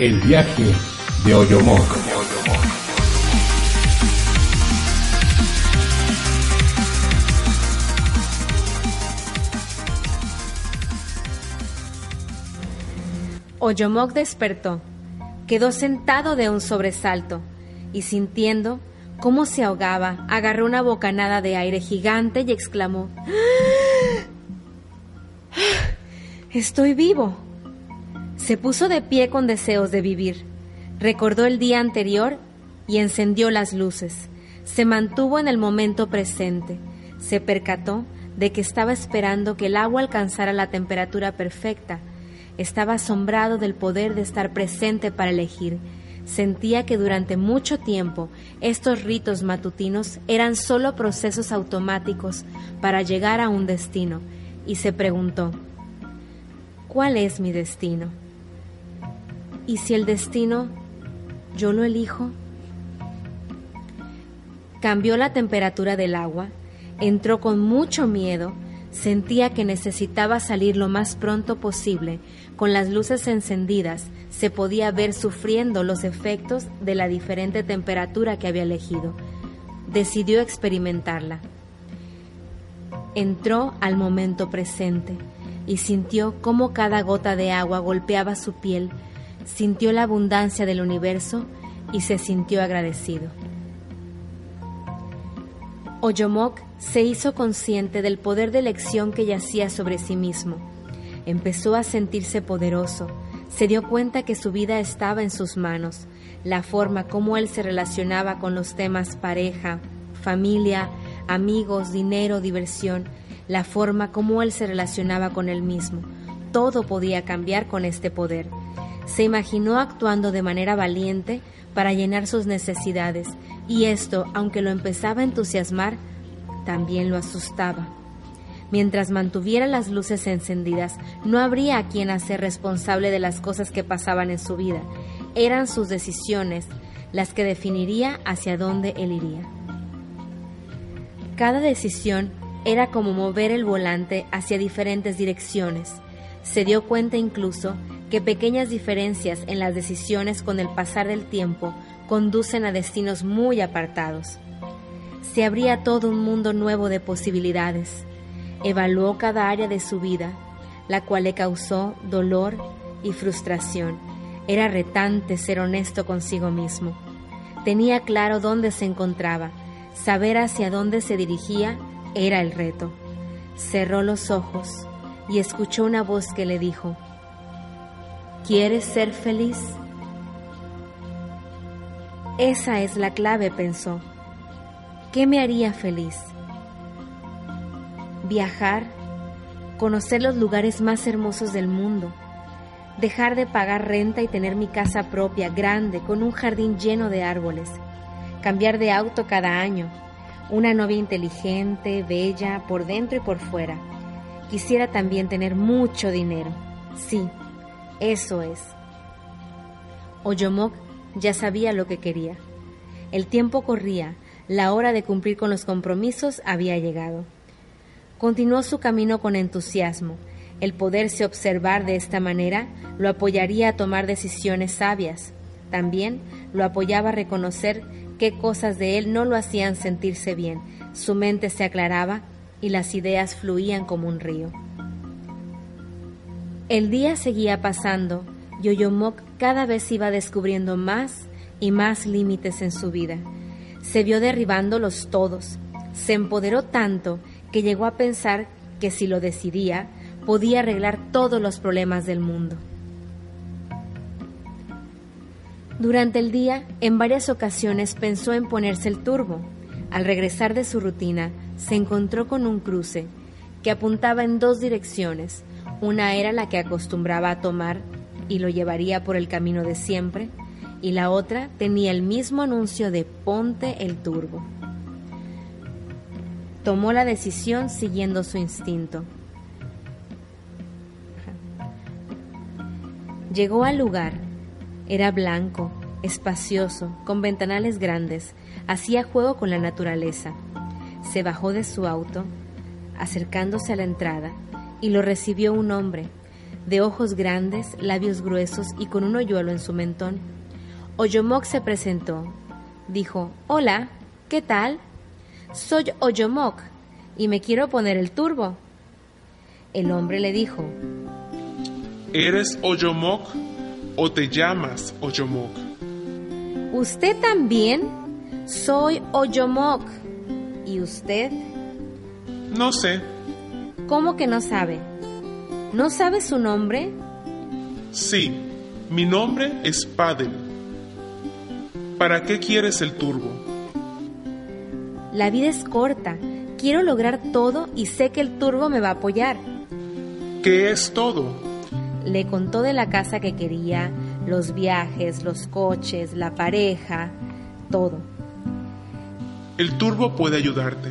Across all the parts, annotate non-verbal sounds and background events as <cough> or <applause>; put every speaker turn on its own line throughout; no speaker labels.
El viaje de Oyomoc.
Oyomoc despertó, quedó sentado de un sobresalto y sintiendo cómo se ahogaba, agarró una bocanada de aire gigante y exclamó, ¡Ah! Estoy vivo. Se puso de pie con deseos de vivir. Recordó el día anterior y encendió las luces. Se mantuvo en el momento presente. Se percató de que estaba esperando que el agua alcanzara la temperatura perfecta. Estaba asombrado del poder de estar presente para elegir. Sentía que durante mucho tiempo estos ritos matutinos eran solo procesos automáticos para llegar a un destino y se preguntó, ¿cuál es mi destino? ¿Y si el destino yo lo elijo? Cambió la temperatura del agua, entró con mucho miedo, sentía que necesitaba salir lo más pronto posible. Con las luces encendidas se podía ver sufriendo los efectos de la diferente temperatura que había elegido. Decidió experimentarla. Entró al momento presente y sintió cómo cada gota de agua golpeaba su piel, sintió la abundancia del universo y se sintió agradecido. Oyomoc se hizo consciente del poder de elección que yacía sobre sí mismo. Empezó a sentirse poderoso, se dio cuenta que su vida estaba en sus manos, la forma como él se relacionaba con los temas pareja, familia, amigos, dinero, diversión, la forma como él se relacionaba con él mismo. Todo podía cambiar con este poder. Se imaginó actuando de manera valiente para llenar sus necesidades, y esto, aunque lo empezaba a entusiasmar, también lo asustaba. Mientras mantuviera las luces encendidas, no habría a quien hacer responsable de las cosas que pasaban en su vida. Eran sus decisiones las que definiría hacia dónde él iría. Cada decisión era como mover el volante hacia diferentes direcciones. Se dio cuenta incluso que pequeñas diferencias en las decisiones con el pasar del tiempo conducen a destinos muy apartados. Se abría todo un mundo nuevo de posibilidades. Evaluó cada área de su vida, la cual le causó dolor y frustración. Era retante ser honesto consigo mismo. Tenía claro dónde se encontraba, saber hacia dónde se dirigía era el reto. Cerró los ojos y escuchó una voz que le dijo, ¿Quieres ser feliz? Esa es la clave, pensó. ¿Qué me haría feliz? Viajar, conocer los lugares más hermosos del mundo, dejar de pagar renta y tener mi casa propia, grande, con un jardín lleno de árboles, cambiar de auto cada año, una novia inteligente, bella, por dentro y por fuera. Quisiera también tener mucho dinero. Sí, eso es. Oyomoc ya sabía lo que quería. El tiempo corría, la hora de cumplir con los compromisos había llegado. Continuó su camino con entusiasmo. El poderse observar de esta manera lo apoyaría a tomar decisiones sabias. También lo apoyaba a reconocer qué cosas de él no lo hacían sentirse bien. Su mente se aclaraba y las ideas fluían como un río. El día seguía pasando y Oyomoc cada vez iba descubriendo más y más límites en su vida. Se vio derribándolos todos. Se empoderó tanto que llegó a pensar que si lo decidía, podía arreglar todos los problemas del mundo. Durante el día, en varias ocasiones pensó en ponerse el turbo. Al regresar de su rutina, se encontró con un cruce que apuntaba en dos direcciones, Una era la que acostumbraba a tomar y lo llevaría por el camino de siempre, y la otra tenía el mismo anuncio de ponte el turbo. Tomó la decisión siguiendo su instinto. Llegó al lugar. Era blanco, espacioso, con ventanales grandes. Hacía juego con la naturaleza. Se bajó de su auto, acercándose a la entrada, y lo recibió un hombre, de ojos grandes, labios gruesos y con un hoyuelo en su mentón. Oyomok se presentó. Dijo, Hola, ¿qué tal? Soy Oyomok y me quiero poner el turbo. El hombre le dijo,
¿Eres Oyomok o te llamas Oyomok?
¿Usted también? Soy Oyomok. ¿Y usted?
No sé.
¿Cómo que no sabe? ¿No sabe su nombre?
Sí, mi nombre es Padel. ¿Para qué quieres el turbo?
La vida es corta. Quiero lograr todo y sé que el turbo me va a apoyar.
¿Qué es todo?
Le contó de la casa que quería, los viajes, los coches, la pareja, todo.
El turbo puede ayudarte,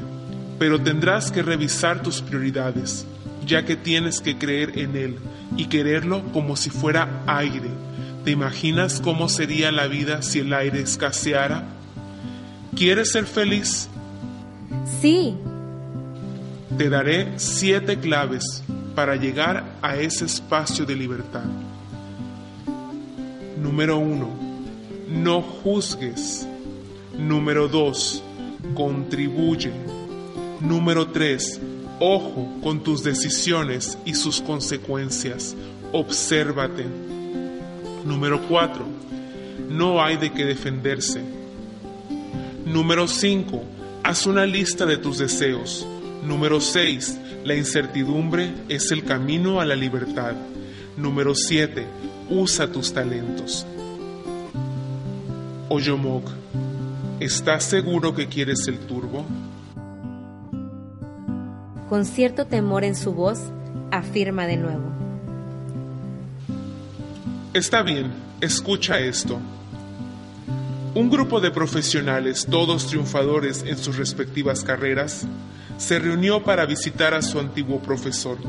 pero tendrás que revisar tus prioridades, ya que tienes que creer en él y quererlo como si fuera aire. ¿Te imaginas cómo sería la vida si el aire escaseara? ¿Quieres ser feliz?
Sí,
Te daré siete claves para llegar a ese espacio de libertad. Número uno, no juzgues. Número dos, contribuye. Número tres, ojo con tus decisiones y sus consecuencias. Obsérvate. Número cuatro, no hay de qué defenderse. Número 5. Haz una lista de tus deseos. Número 6. La incertidumbre es el camino a la libertad. Número 7. Usa tus talentos. Oyomok, ¿estás seguro que quieres el turbo?
Con cierto temor en su voz, afirma de nuevo.
Está bien, escucha esto. Un grupo de profesionales, todos triunfadores en sus respectivas carreras, se reunió para visitar a su antiguo profesor.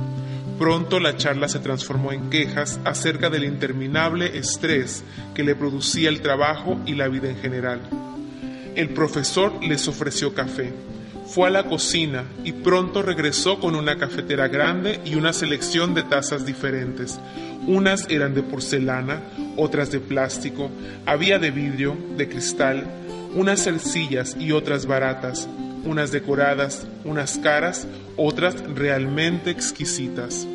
Pronto la charla se transformó en quejas acerca del interminable estrés que le producía el trabajo y la vida en general. El profesor les ofreció café. Fue a la cocina y pronto regresó con una cafetera grande y una selección de tazas diferentes. Unas eran de porcelana, otras de plástico, había de vidrio, de cristal, unas sencillas y otras baratas, unas decoradas, unas caras, otras realmente exquisitas.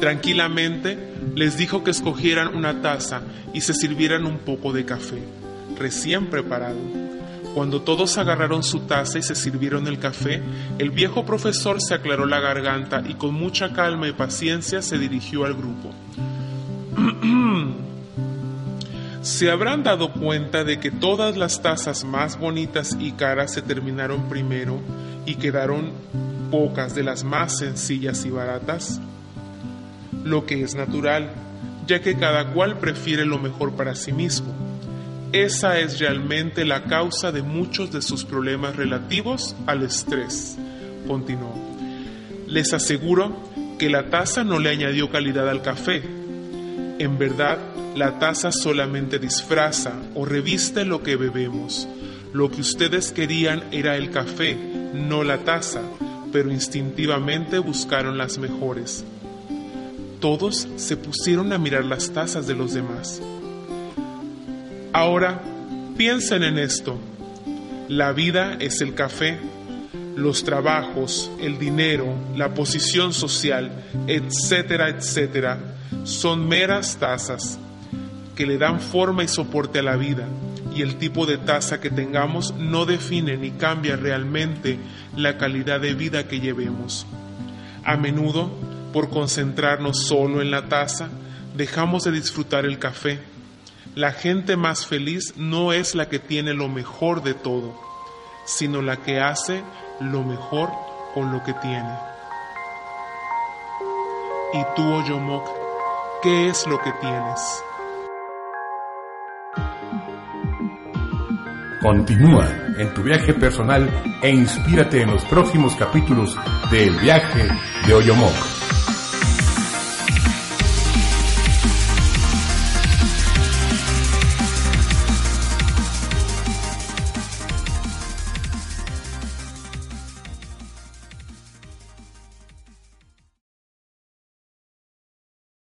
Tranquilamente les dijo que escogieran una taza y se sirvieran un poco de café, recién preparado. Cuando todos agarraron su taza y se sirvieron el café, el viejo profesor se aclaró la garganta y con mucha calma y paciencia se dirigió al grupo. <clears throat> Se habrán dado cuenta de que todas las tazas más bonitas y caras se terminaron primero y quedaron pocas de las más sencillas y baratas. Lo que es natural, ya que cada cual prefiere lo mejor para sí mismo. Esa es realmente la causa de muchos de sus problemas relativos al estrés, continuó. Les aseguro que la taza no le añadió calidad al café. En verdad, la taza solamente disfraza o reviste lo que bebemos. Lo que ustedes querían era el café, no la taza, pero instintivamente buscaron las mejores. Todos se pusieron a mirar las tazas de los demás. Ahora, piensen en esto. La vida es el café, los trabajos, el dinero, la posición social, etcétera, etcétera, son meras tazas que le dan forma y soporte a la vida, y el tipo de taza que tengamos no define ni cambia realmente la calidad de vida que llevemos. A menudo, por concentrarnos solo en la taza, dejamos de disfrutar el café. La gente más feliz no es la que tiene lo mejor de todo, sino la que hace lo mejor con lo que tiene. Y tú, Oyomok, ¿qué es lo que tienes?
Continúa en tu viaje personal e inspírate en los próximos capítulos del viaje de Oyomok.